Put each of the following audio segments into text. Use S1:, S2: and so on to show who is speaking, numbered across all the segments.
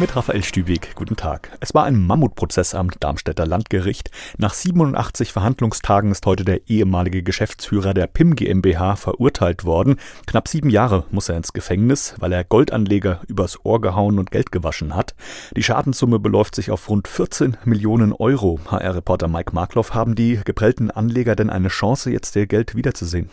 S1: Mit Raphael Stübig, guten Tag. Es war ein Mammutprozess am Darmstädter Landgericht. Nach 87 Verhandlungstagen ist heute der ehemalige Geschäftsführer der PIM GmbH verurteilt worden. Knapp sieben Jahre muss er ins Gefängnis, weil er Goldanleger übers Ohr gehauen und Geld gewaschen hat. Die Schadenssumme beläuft sich auf rund 14 Millionen Euro. HR-Reporter Mike Markloff haben die geprellten Anleger denn eine Chance, jetzt ihr Geld wiederzusehen?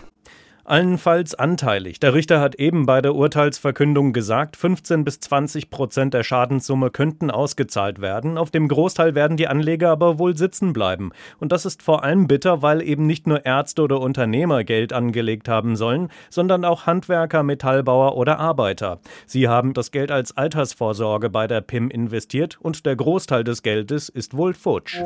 S2: Allenfalls anteilig. Der Richter hat eben bei der Urteilsverkündung gesagt, 15 bis 20 Prozent der Schadenssumme könnten ausgezahlt werden. Auf dem Großteil werden die Anleger aber wohl sitzen bleiben. Und das ist vor allem bitter, weil eben nicht nur Ärzte oder Unternehmer Geld angelegt haben sollen, sondern auch Handwerker, Metallbauer oder Arbeiter. Sie haben das Geld als Altersvorsorge bei der PIM investiert und der Großteil des Geldes ist wohl futsch.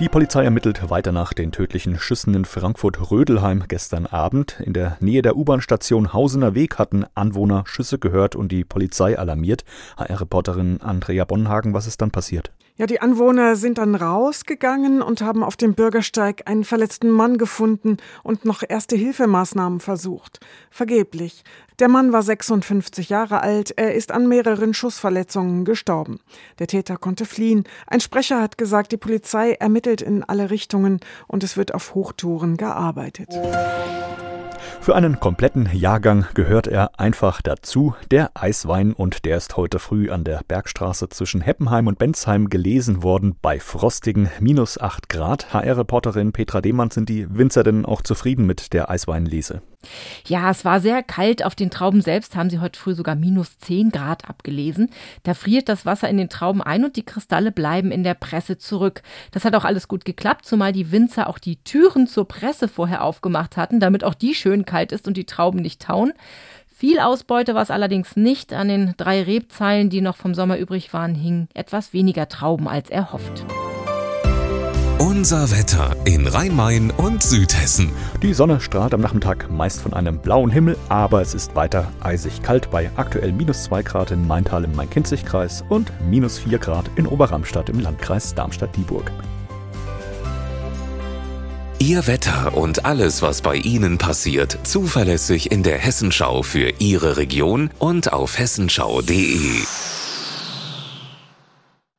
S1: Die Polizei ermittelt weiter nach den tödlichen Schüssen in Frankfurt-Rödelheim gestern Abend. In der Nähe der U-Bahn-Station Hausener Weg hatten Anwohner Schüsse gehört und die Polizei alarmiert. HR-Reporterin Andrea Bonhagen, was ist dann passiert?
S3: Ja, die Anwohner sind dann rausgegangen und haben auf dem Bürgersteig einen verletzten Mann gefunden und noch erste Hilfemaßnahmen versucht. Vergeblich. Der Mann war 56 Jahre alt, er ist an mehreren Schussverletzungen gestorben. Der Täter konnte fliehen. Ein Sprecher hat gesagt, die Polizei ermittelt in alle Richtungen und es wird auf Hochtouren gearbeitet.
S1: Für einen kompletten Jahrgang gehört er einfach dazu. Der Eiswein und der ist heute früh an der Bergstraße zwischen Heppenheim und Bensheim gelesen worden bei frostigen minus 8 Grad. HR-Reporterin Petra Demann, sind die Winzer denn auch zufrieden mit der Eisweinlese?
S4: Ja, es war sehr kalt. Auf den Trauben selbst haben sie heute früh sogar minus 10 Grad abgelesen. Da friert das Wasser in den Trauben ein und die Kristalle bleiben in der Presse zurück. Das hat auch alles gut geklappt, zumal die Winzer auch die Türen zur Presse vorher aufgemacht hatten, damit auch die schön kalt ist und die Trauben nicht tauen. Viel Ausbeute war es allerdings nicht. An den drei Rebzeilen, die noch vom Sommer übrig waren, hingen etwas weniger Trauben als erhofft.
S5: Unser Wetter in Rhein-Main und Südhessen.
S1: Die Sonne strahlt am Nachmittag meist von einem blauen Himmel, aber es ist weiter eisig kalt bei aktuell minus 2 Grad in Maintal im Main-Kinzig-Kreis und minus 4 Grad in Oberramstadt im Landkreis Darmstadt-Dieburg.
S5: Ihr Wetter und alles, was bei Ihnen passiert, zuverlässig in der Hessenschau für Ihre Region und auf hessenschau.de.